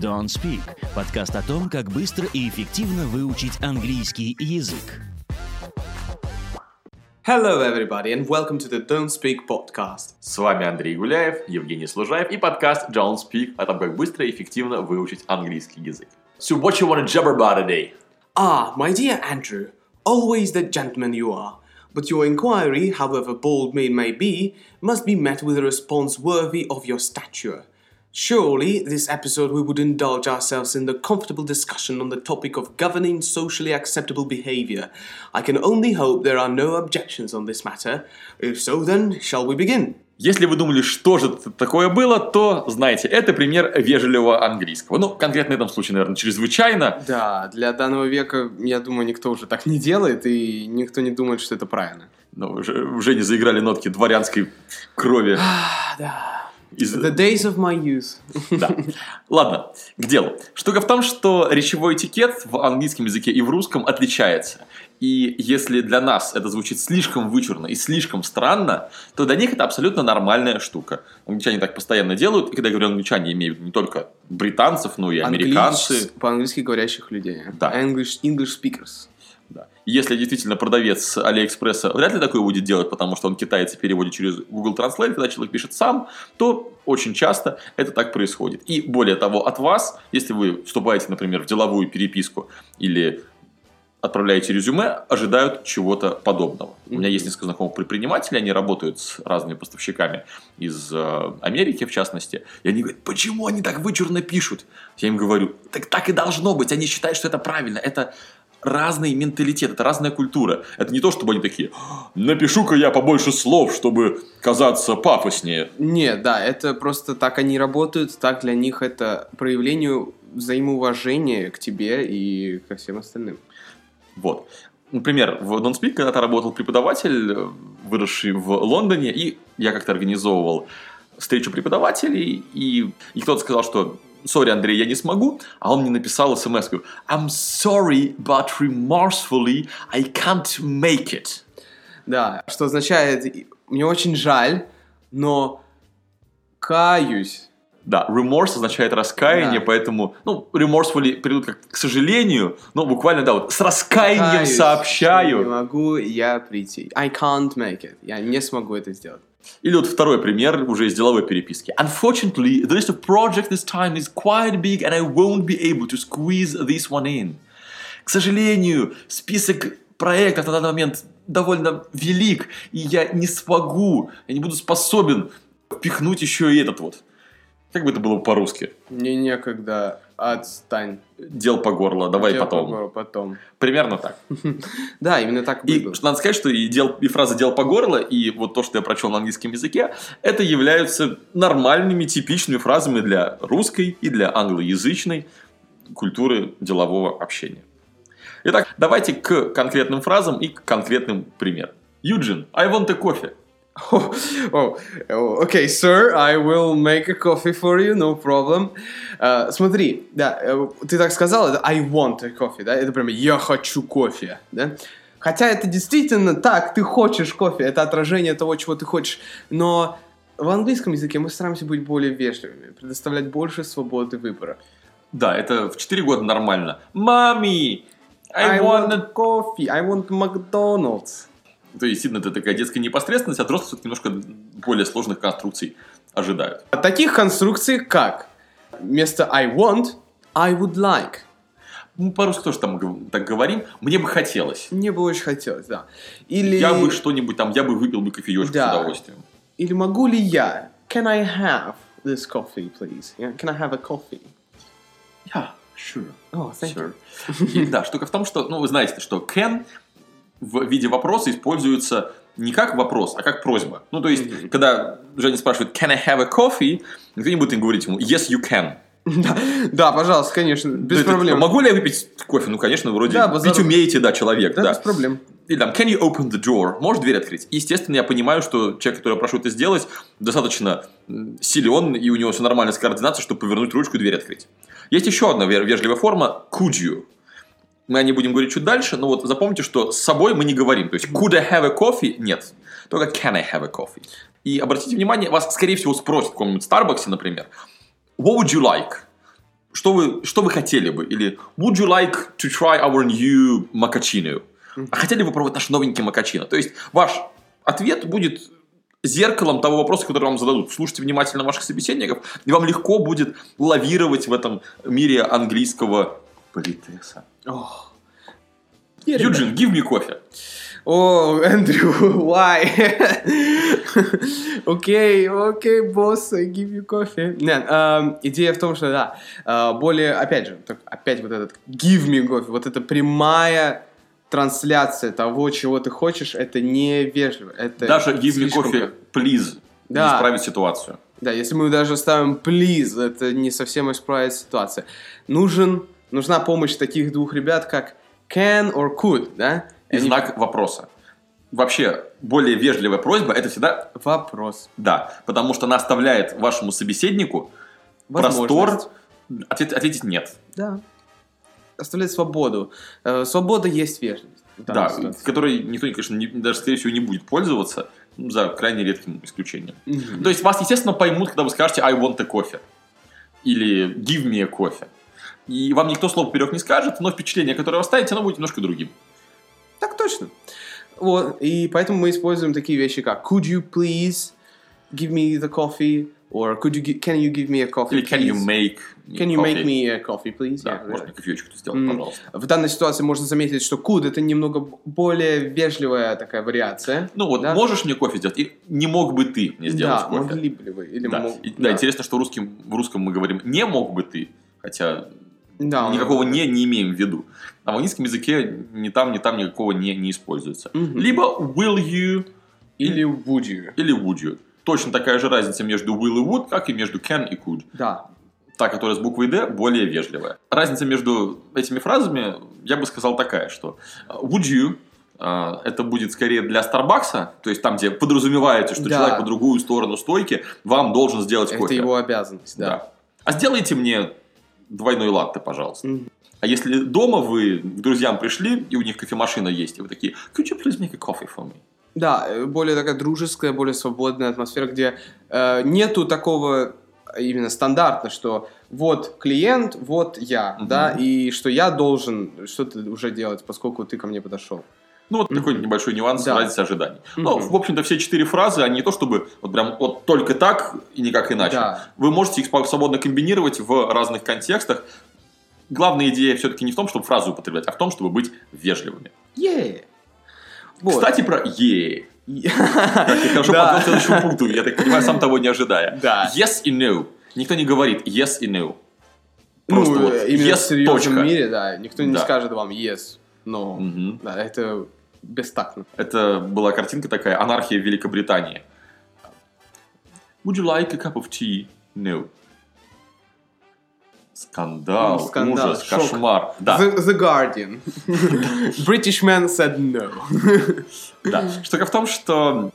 Don't Speak – подкаст о том, как быстро и эффективно выучить английский язык. Hello, everybody, and welcome to the Don't Speak podcast. С вами Андрей Гуляев, Евгений Служаев и подкаст Don't Speak о том, как быстро и эффективно выучить английский язык. So what you want to jabber about today? Ah, my dear Andrew, always the gentleman you are. But your inquiry, however bold it may be, must be met with a response worthy of your stature. Surely, this episode we would indulge ourselves in the comfortable discussion on the topic of governing socially acceptable behavior. I can only hope there are no objections on this matter. If so, then, shall we begin? Если вы думали, что же это такое было, то, знаете, это пример вежливого английского. Ну, конкретно в этом случае, наверное, чрезвычайно. Да, для данного века, я думаю, никто уже так не делает, и никто не думает, что это правильно. Ну, уже, уже не заиграли нотки дворянской крови. Да. Из... The days of my youth. Да. Ладно, к делу. Штука в том, что речевой этикет в английском языке и в русском отличается. И если для нас это звучит слишком вычурно и слишком странно, то для них это абсолютно нормальная штука. Англичане так постоянно делают, и когда я говорю англичане, я имею в виду не только британцев, но и американцы. Английс- По-английски говорящих людей. Да. English, English speakers. Да. Если действительно продавец Алиэкспресса вряд ли такое будет делать, потому что он китайцы переводит через Google Translate, когда человек пишет сам, то очень часто это так происходит. И более того, от вас, если вы вступаете, например, в деловую переписку или отправляете резюме, ожидают чего-то подобного. У меня есть несколько знакомых предпринимателей, они работают с разными поставщиками из э, Америки, в частности, и они говорят, почему они так вычурно пишут? Я им говорю, так так и должно быть, они считают, что это правильно, это разный менталитет, это разная культура. Это не то, чтобы они такие, напишу-ка я побольше слов, чтобы казаться пафоснее. Нет, да, это просто так они работают, так для них это проявление взаимоуважения к тебе и ко всем остальным. Вот. Например, в Don't когда-то работал преподаватель, выросший в Лондоне, и я как-то организовывал встречу преподавателей, и, и кто-то сказал, что «Сори, Андрей, я не смогу», а он мне написал смс -ку, «I'm sorry, but remorsefully I can't make it». Да, что означает, мне очень жаль, но каюсь. Да, remorse означает раскаяние, Да. поэтому, ну, remorsefully перейдут как к сожалению, но буквально, да, вот с раскаянием Каюсь, что Не сообщаю. могу я прийти. I can't make it. Я не смогу это сделать. Или вот второй пример уже из деловой переписки. Unfortunately, the list of projects this time is quite big and I won't be able to squeeze this one in. К сожалению, список проектов на данный момент довольно велик, и я не смогу, я не буду способен впихнуть еще и этот вот. Как бы это было по-русски? Мне некогда. Отстань. Дел по горло, давай Дел потом. по горло потом. Примерно так. Да, именно так и было. что надо сказать, что и, дел, и фраза «дел по горло», и вот то, что я прочел на английском языке, это являются нормальными, типичными фразами для русской и для англоязычной культуры делового общения. Итак, давайте к конкретным фразам и к конкретным примерам. Юджин, I want a coffee. Oh, oh, oh, okay, sir, I will make a coffee for you, no problem. Uh, смотри, да, э, ты так сказал, это I want a coffee, да, это прям я хочу кофе, да. Хотя это действительно так, ты хочешь кофе, это отражение того, чего ты хочешь, но в английском языке мы стараемся быть более вежливыми, предоставлять больше свободы выбора. Да, это в 4 года нормально. Мами, I, want a... coffee, I want McDonald's. То есть, действительно, это такая детская непосредственность, а взрослые все-таки немножко более сложных конструкций ожидают. А Таких конструкций как вместо I want, I would like. Мы по-русски тоже там так говорим. Мне бы хотелось. Мне бы очень хотелось, да. Или, Я бы что-нибудь там, я бы выпил бы кофеечку Да. с удовольствием. или могу ли я? Can I have this coffee, please? Yeah? Can I have a coffee? Yeah, sure. Oh, thank you. sure. И, да, штука в том, что, ну, вы знаете, что can в виде вопроса используется не как вопрос, а как просьба. Ну, то есть, Мгм. когда Женя спрашивает, can I have a coffee, никто не будет им говорить ему, yes, you can. Да, да, пожалуйста, конечно, без есть, проблем. Могу ли я выпить кофе? Ну, конечно, вроде Да, базар- пить умеете, да, человек, Да, да. без проблем. Или там, can you open the door? Можешь дверь открыть? Естественно, я понимаю, что человек, который я прошу это сделать, достаточно силен, и у него все нормально с координацией, чтобы повернуть ручку и дверь открыть. Есть еще одна ве- вежливая форма could you. Мы о ней будем говорить чуть дальше, но вот запомните, что с собой мы не говорим. То есть could I have a coffee? Нет. Только can I have a coffee? И обратите внимание, вас, скорее всего, спросят в каком-нибудь Старбаксе, например, what would you like? что вы, что вы хотели бы? Или would you like to try our new macchiato? А хотели бы попробовать наш новенький макачино? То есть ваш ответ будет зеркалом того вопроса, который вам зададут. Слушайте внимательно ваших собеседников, и вам легко будет лавировать в этом мире английского политеса. Ох. Юджин, give me кофе. О, Эндрю, why? Окей, окей, босс, give you coffee. Нет, эм, идея в том, что, да, э, более, опять же, так, опять вот этот give me coffee, вот эта прямая трансляция того, чего ты хочешь, это невежливо. Это Даже give me кофе, please, Да. не исправить ситуацию. Да, если мы даже ставим please, это не совсем исправит ситуацию. Нужен, нужна помощь таких двух ребят, как can or could, да? И Они- знак вопроса. Вообще, более вежливая просьба это всегда Вопрос. да, потому что она оставляет вашему собеседнику простор ответ- ответить нет. Да. Оставлять свободу. Э, свобода есть вежливость. Да, ситуации. которой никто, конечно, не- даже, скорее всего, не будет пользоваться, ну, за крайне редким исключением. Мгм. То есть вас, естественно, поймут, когда вы скажете I want a coffee. Или give me a coffee. И вам никто слова поперек не скажет, но впечатление, которое вы оставите, оно будет немножко другим. Так точно. Вот, и поэтому мы используем такие вещи, как could you please give me the coffee, or could you can you give me a coffee, Или can you make Can you make coffee? me a coffee, please? Да, Yeah, можно мне кофеечку сделать, М. пожалуйста. В данной ситуации можно заметить, что could это немного более вежливая такая вариация. Ну вот, Да. можешь мне кофе сделать? И не мог бы ты мне сделать да, кофе? могли бы вы. Или Да. мог- И- да, интересно, что русским, в русском мы говорим не мог бы ты, хотя Да, никакого не не имеем в виду. А в английском языке ни там, ни там никакого не не используется. Мгм. Либо will you Или would you. или would you. Точно такая же разница между will и would, как и между can и could. Да. Та, которая с буквой D, более вежливая. Разница между этими фразами, я бы сказал такая, что э, would you э, это будет скорее для Старбакса, то есть там, где подразумевается, что Да. человек по другую сторону стойки вам должен сделать Это кофе. его обязанность, да. Да. А сделайте мне двойной латте, пожалуйста. Мгм. А если дома вы к друзьям пришли, и у них кофемашина есть, и вы такие, could you please make a coffee for me? Да, э, более такая дружеская, более свободная атмосфера, где э, нету такого э, именно стандарта, что вот клиент, вот я, Мгм. да, и что я должен что-то уже делать, поскольку ты ко мне подошел. Ну, вот Мгм. такой небольшой нюанс Да. разницы ожиданий. Ну, Мгм. в общем-то, все четыре фразы, они не то чтобы вот прям вот только так и никак иначе. Да. Вы можете их свободно комбинировать в разных контекстах. Главная идея все-таки не в том, чтобы фразу употреблять, а в том, чтобы быть вежливыми. Yeah. Вот. Кстати, про «е». Как ты хорошо подвел к следующему пункту, я так понимаю, сам того не ожидая. Да. Yes и no. Никто не говорит yes и no. Ну, Просто вот э, именно yes, в серьезном точка. мире, да, никто не Да. скажет вам yes, но Мгм. да, это бестактно. Это была картинка такая, анархия в Великобритании. Would you like a cup of tea? No. Скандал, Ну, скандал, ужас, шок. кошмар. Да, The, the Guardian. British man said no. да. Штука в том, что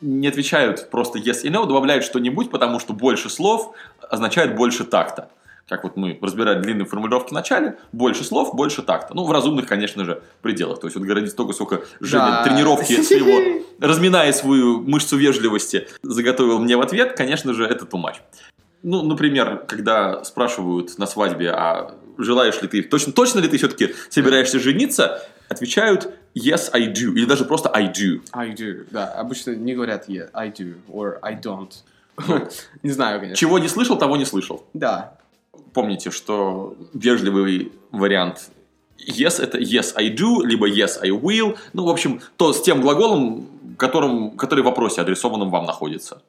не отвечают просто yes и no, добавляют что-нибудь, потому что больше слов означает больше такта. Как вот мы разбирали длинные формулировки в начале, больше слов, больше такта. Ну, в разумных, конечно же, пределах. То есть, вот городить столько, сколько Женя Да. тренировки своего, разминая свою мышцу вежливости, заготовил мне в ответ, конечно же, это much. Ну, например, когда спрашивают на свадьбе, а желаешь ли ты, точно, точно ли ты все-таки собираешься жениться, отвечают yes, I do, или даже просто I do. I do. Да, обычно не говорят yeah, I do, or I don't. Не знаю, конечно. Чего не слышал, того не слышал. Да. Помните, что вежливый вариант yes это yes I do, либо yes I will. Ну, в общем, то с тем глаголом, которым, который в вопросе адресованном вам находится.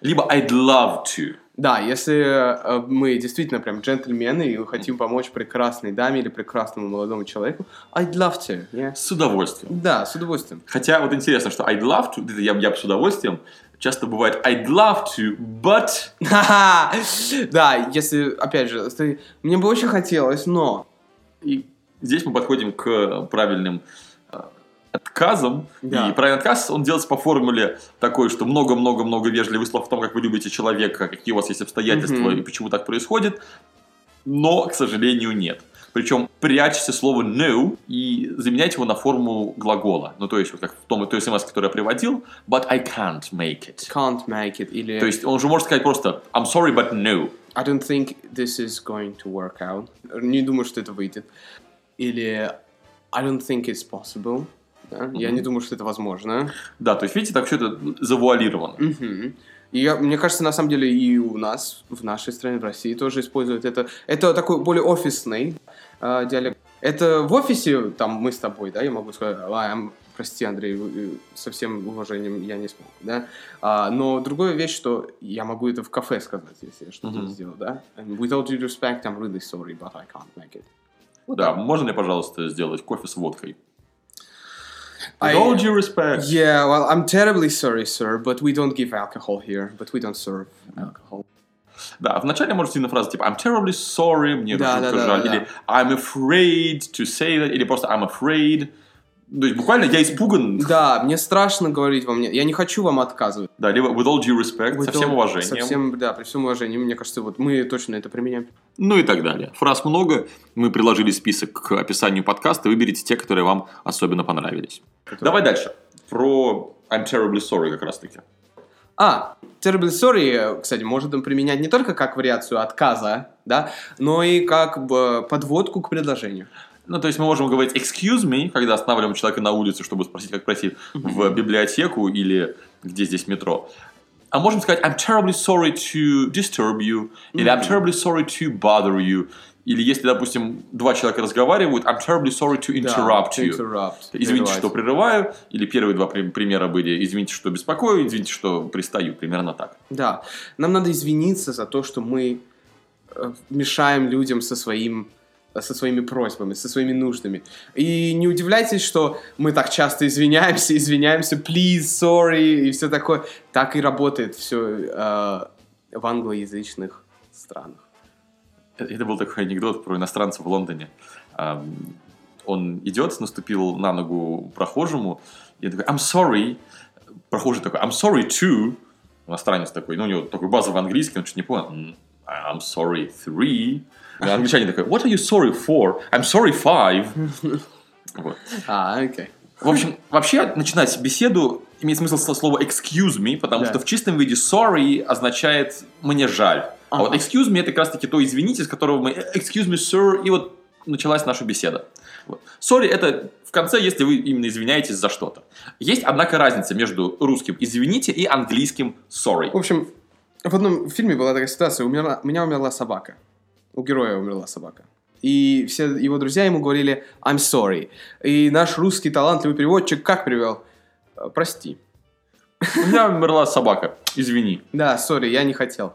Либо I'd love to. Да, если э, мы действительно прям джентльмены и хотим помочь прекрасной даме или прекрасному молодому человеку, I'd love to. yeah. С удовольствием. Да, с удовольствием. Хотя вот интересно, что I'd love to, это я, я бы с удовольствием, часто бывает I'd love to, but... Да, если, опять же, ты- мне бы очень хотелось, но... И здесь мы подходим к правильным э, отказам. Да. И правильный отказ, он делается по формуле такой, что много-много-много вежливых слов о том, как вы любите человека, какие у вас есть обстоятельства Мгм. и почему так происходит. Но, к сожалению, нет. Причем прячьте слово no и заменяйте его на форму глагола. Ну, то есть, вот как в том, той смс, который я приводил, but I can't make it. Can't make it. Или То есть, он же может сказать просто I'm sorry, but no. I don't think this is going to work out. Не думаю, что это выйдет. Или I don't think it's possible. Да? Я не думаю, что это возможно. Да, то есть, видите, так все это завуалировано. Мгм. И я- мне кажется, на самом деле и у нас, в нашей стране, в России тоже используют это. Это такой более офисный э, диалект. Это в офисе, там, мы с тобой, да, я могу сказать, «А, м, прости, Андрей, э, со всем уважением я не смог, да. А, но другая вещь, что я могу это в кафе сказать, если я что-то не сделал, да. And with all due respect, I'm really sorry, but I can't make it. Вот Да, можно мне, пожалуйста, сделать кофе с водкой? With I- all due respect. Yeah, well, I'm terribly sorry, sir, but we don't give alcohol here, but we don't serve alcohol. Да, вначале может идти фраза типа I'm terribly sorry, мне Да, жутко да, да, жаль, да, или I'm afraid to say that, или просто I'm afraid. То есть буквально я испуган, Да, мне страшно говорить вам нет. Я не хочу вам отказывать. да, либо with all due respect, With со всем all- уважением, Со всем, да, при всем уважении. Мне кажется, вот мы точно это применяем. ну и так далее. Фраз много, мы приложили список к описанию подкаста, выберите те, которые вам особенно понравились. Давай дальше. Про I'm terribly sorry как раз таки. А, terribly sorry, э, кстати, можно применять не только как вариацию отказа, да, но и как бы подводку к предложению. Ну, то есть мы можем говорить excuse me, когда останавливаем человека на улице, чтобы спросить, как пройти в библиотеку или где здесь метро. А можем сказать I'm terribly sorry to disturb you, или I'm terribly sorry to bother you. Или если, допустим, два человека разговаривают, I'm terribly sorry to interrupt Да, you. interrupt, Извините, прерывать. что прерываю. Или первые два при- примера были извините, что беспокою, извините, что пристаю. Примерно так. Да, нам надо извиниться за то, что мы э, мешаем людям со своим со своими просьбами, со своими нуждами. И не удивляйтесь, что мы так часто извиняемся, извиняемся, please, sorry, и все такое. Так и работает все в англоязычных странах. Это был такой анекдот про иностранца в Лондоне. Ам, Он идет, наступил на ногу прохожему, и такой, I'm sorry. Прохожий такой, I'm sorry too. Иностранец такой, ну, у него такой базовый английский, он чуть не понял. «М, I'm sorry three. Англичанин такой, what are you sorry for? I'm sorry five. Вот. А, окей. В общем, вообще начинать беседу имеет смысл со слова excuse me, потому что в чистом виде sorry означает мне жаль. А вот excuse me это как раз таки то извините, с которого мы excuse me sir, и вот началась наша беседа. Вот. Sorry это в конце, если вы именно извиняетесь за что-то. Есть, однако, разница между русским извините и английским sorry. В общем, в одном фильме была такая ситуация, умерла, у меня умерла собака. У героя умерла собака. И все его друзья ему говорили I'm sorry. И наш русский талантливый переводчик как перевел? «Э, Прости. У меня умерла собака, извини. Да, сори, я не хотел.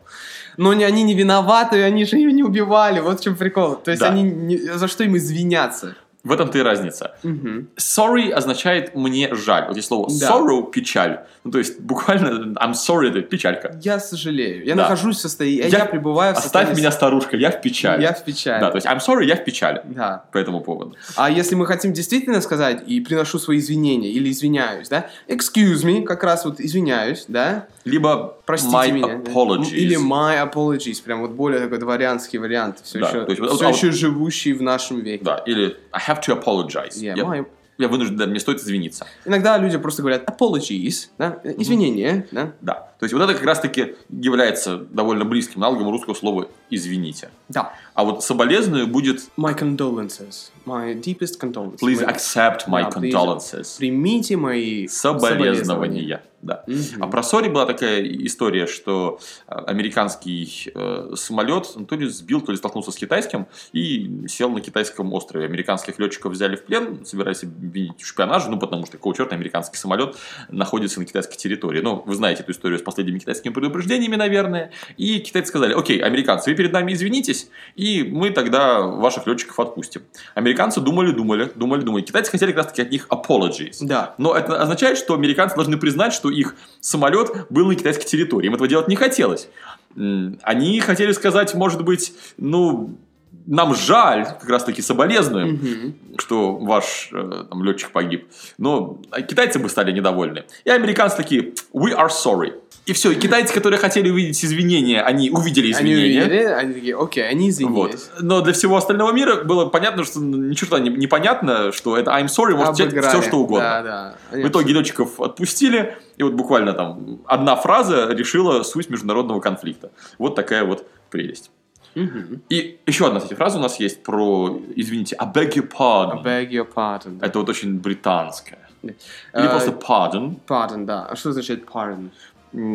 Но не, они не виноваты, они же ее не убивали. Вот в чем прикол. То есть Да. они не- за что им извиняться? В этом-то и разница. Мгм. Sorry означает мне жаль. Вот здесь слово Да. sorrow печаль. Ну, то есть буквально I'm sorry это печалька. Я сожалею. Я Да. нахожусь в состоянии... Я, Я- пребываю в Оставь состоянии... меня, старушка, я в печали. Я в печали. Да, то есть I'm sorry, я в печали Да. по этому поводу. А если мы хотим действительно сказать и приношу свои извинения или извиняюсь, да? Excuse me, как раз вот извиняюсь, да? Либо Простите my меня. apologies. Или my apologies, прям вот более такой дворянский вариант, все Да, еще, то есть все а- еще живущий в нашем веке. Да, или I have to apologize. Yeah, я, my- я вынужден, да, мне стоит извиниться. Иногда люди просто говорят apologies, да? извинения, да? Да. То есть вот это как раз-таки является довольно близким аналогом русского слова «извините». Да. А вот соболезную будет My condolences, my deepest condolences. «please accept my Да, condolences». Примите мои Соболезнования. Да. Мгм. А про Сори была такая история, что э, американский э, самолет ну, то ли сбил, то ли столкнулся с китайским и сел на китайском острове. Американских летчиков взяли в плен, собираясь обвинить в шпионаже, ну, потому что какого черта американский самолет находится на китайской территории. Ну, вы знаете эту историю с последними китайскими предупреждениями, наверное. И китайцы сказали, окей, американцы, вы перед нами извинитесь, и мы тогда ваших летчиков отпустим. Американцы думали, думали, думали, думали. Китайцы хотели как раз-таки от них apologies. Да. Но это означает, что американцы должны признать, что их самолет был на китайской территории. Им этого делать не хотелось. Они хотели сказать, может быть, ну, нам жаль, как раз таки соболезнуем, Мгм. что ваш э, там, летчик погиб. Но китайцы бы стали недовольны. И американцы такие, we are sorry. И все, и китайцы, которые хотели увидеть извинения, они увидели Они извинения. увидели, они такие, окей, они Вот. извинились. Но для всего остального мира было понятно, что ни черта не, непонятно, что это I'm sorry может Обыграли. все, что угодно. Да, да. Они В итоге летчиков отпустили, и вот буквально там одна фраза решила суть международного конфликта. Вот такая вот прелесть. Мгм. И еще одна, кстати, фраза у нас есть про, извините, I beg your pardon. I beg your pardon. Это вот очень британское. Или Э, просто pardon. Pardon, да. А что значит pardon?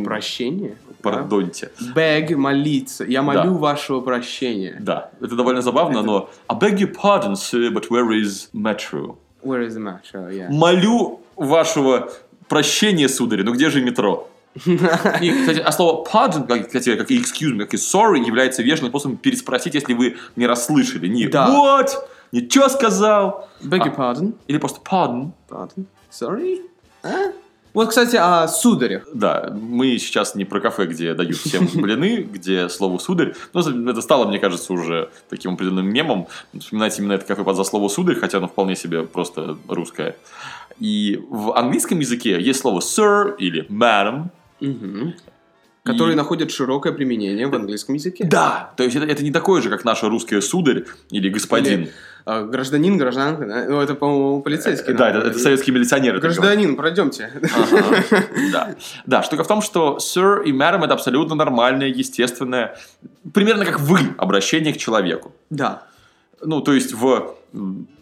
Прощение? Пардоньте. Да? Beg, молиться. Я молю Да. вашего прощения. Да, это довольно забавно, но I beg your pardon, sir, but where is metro? Where is the? Oh, yeah. Молю вашего прощения, сударь, но где же метро? И, кстати, а слово pardon, как, кстати, как и excuse me, как и sorry, является вежливым способом переспросить, если вы не расслышали. Не Да. what, ничего сказал, Beg your А. pardon. или просто pardon. Pardon. Sorry? А? Вот, кстати, о сударях. Да, мы сейчас не про кафе, где дают всем блины, где слово сударь. Но это стало, мне кажется, уже таким определенным мемом. Вспоминать именно это кафе под за слово сударь, хотя оно вполне себе просто русское. И в английском языке есть слово sir или madam. Которые И- находят широкое применение в английском языке. Да, то есть это, это не такое же, как наше русское сударь или господин. Или, гражданин, гражданка. да? Ну, это, по-моему, полицейский. да, надо это, это говорить. советские милиционеры. так говорят. Гражданин, пройдемте. Ага, Да. да, штука в том, что sir и madam это абсолютно нормальное, естественное, примерно как вы обращение к человеку. Да. Ну, то есть в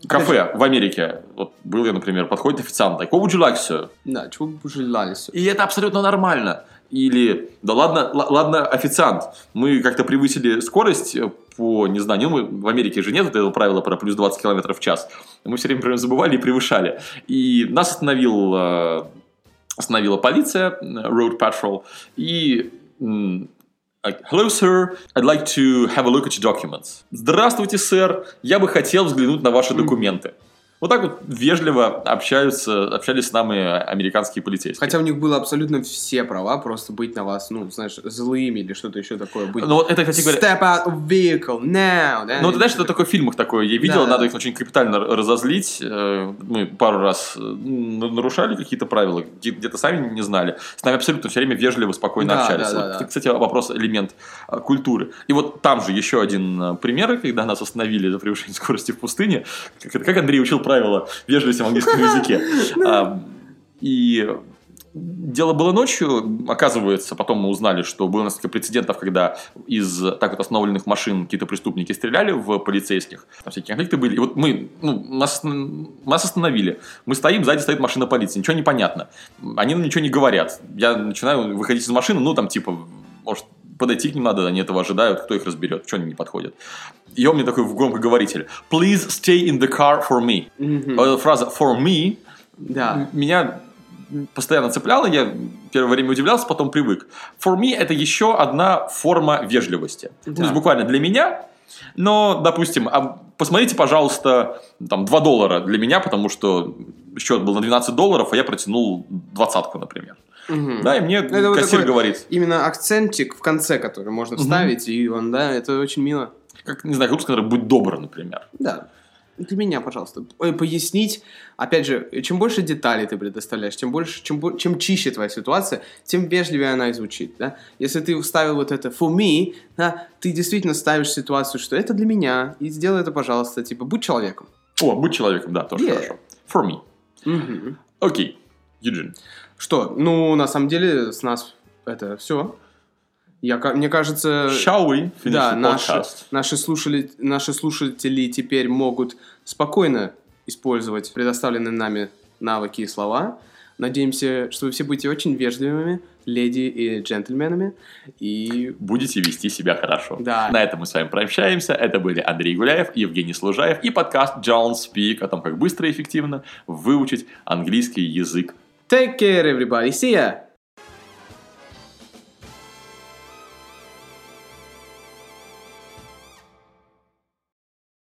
кафе в Америке, вот был я, например, подходит официант, like, what would you like, sir? Да, чего бы желали? всё? И это абсолютно нормально. Или, да ладно, ладно, официант, мы как-то превысили скорость э, по, не знаю, ну, мы, в Америке же нет вот этого правила про плюс 20 км в час. Мы все время, например, забывали и превышали. И нас остановил, э, остановила полиция, э, Road Patrol, и like, Hello, sir. I'd like to have a look at your documents. Здравствуйте, сэр. Я бы хотел взглянуть на ваши документы. Вот так вот вежливо общаются, общались с нами американские полицейские. Хотя у них было абсолютно все права просто быть на вас, ну, знаешь, злыми или что-то еще такое. Быть... Ну, вот это, кстати говоря, Step out of vehicle now, да? Ну, ты знаешь, что такое в фильмах такое? Я видел, Да, надо да. их очень капитально разозлить. Э, Мы пару раз э, нарушали какие-то правила, где- где-то сами не знали. С нами абсолютно все время вежливо, спокойно Да, общались. да, да, Вот, да. Кстати, вопрос, элемент э, культуры. И вот там же еще один э, пример, когда нас остановили за превышение скорости в пустыне. Как, как Андрей учил правила вежливости в английском языке. А, И Дело было ночью, оказывается, потом мы узнали, что было несколько прецедентов, когда из так вот остановленных машин какие-то преступники стреляли в полицейских, там всякие конфликты были. И вот мы, ну, нас, нас остановили, мы стоим, сзади стоит машина полиции, ничего не понятно. Они нам ничего не говорят. Я начинаю выходить из машины, ну, там, типа, может, подойти к ним надо, они этого ожидают, кто их разберет, что они не подходят. И он мне такой в громкоговоритель, please stay in the car for me. Эта фраза for me Да. меня постоянно цепляла, я первое время удивлялся, потом привык. For me это еще одна форма вежливости. Ну, То есть Да. буквально для меня, но, допустим, а посмотрите, пожалуйста, там 2 доллара для меня, потому что счет был на 12 долларов, а я протянул двадцатку, например. Мгм. Да, и мне Это вот кассир такой- говорит, Именно акцентик в конце, который можно вставить, и он, да, это очень мило. как, не знаю, русский, который будь добр, например. Да. Для меня, пожалуйста, Ой, пояснить. Опять же, чем больше деталей ты предоставляешь, тем больше, чем, чем чище твоя ситуация, тем вежливее она и звучит. Да? Если ты вставил вот это for me, да, ты действительно ставишь ситуацию, что это для меня, и сделай это, пожалуйста, типа, будь человеком. О, будь человеком, да, тоже Yeah. хорошо. For me. Окей, Юджин. Что? Ну, на самом деле, с нас это все. Я, мне кажется... Shall we finish Да, наши, наши, слушали, наши слушатели теперь могут спокойно использовать предоставленные нами навыки и слова. Надеемся, что вы все будете очень вежливыми, леди и джентльменами. И будете вести себя хорошо. Да. На этом мы с вами прощаемся. Это были Андрей Гуляев, Евгений Служаев и подкаст John Speak о том, как быстро и эффективно выучить английский язык. take care, everybody. See ya!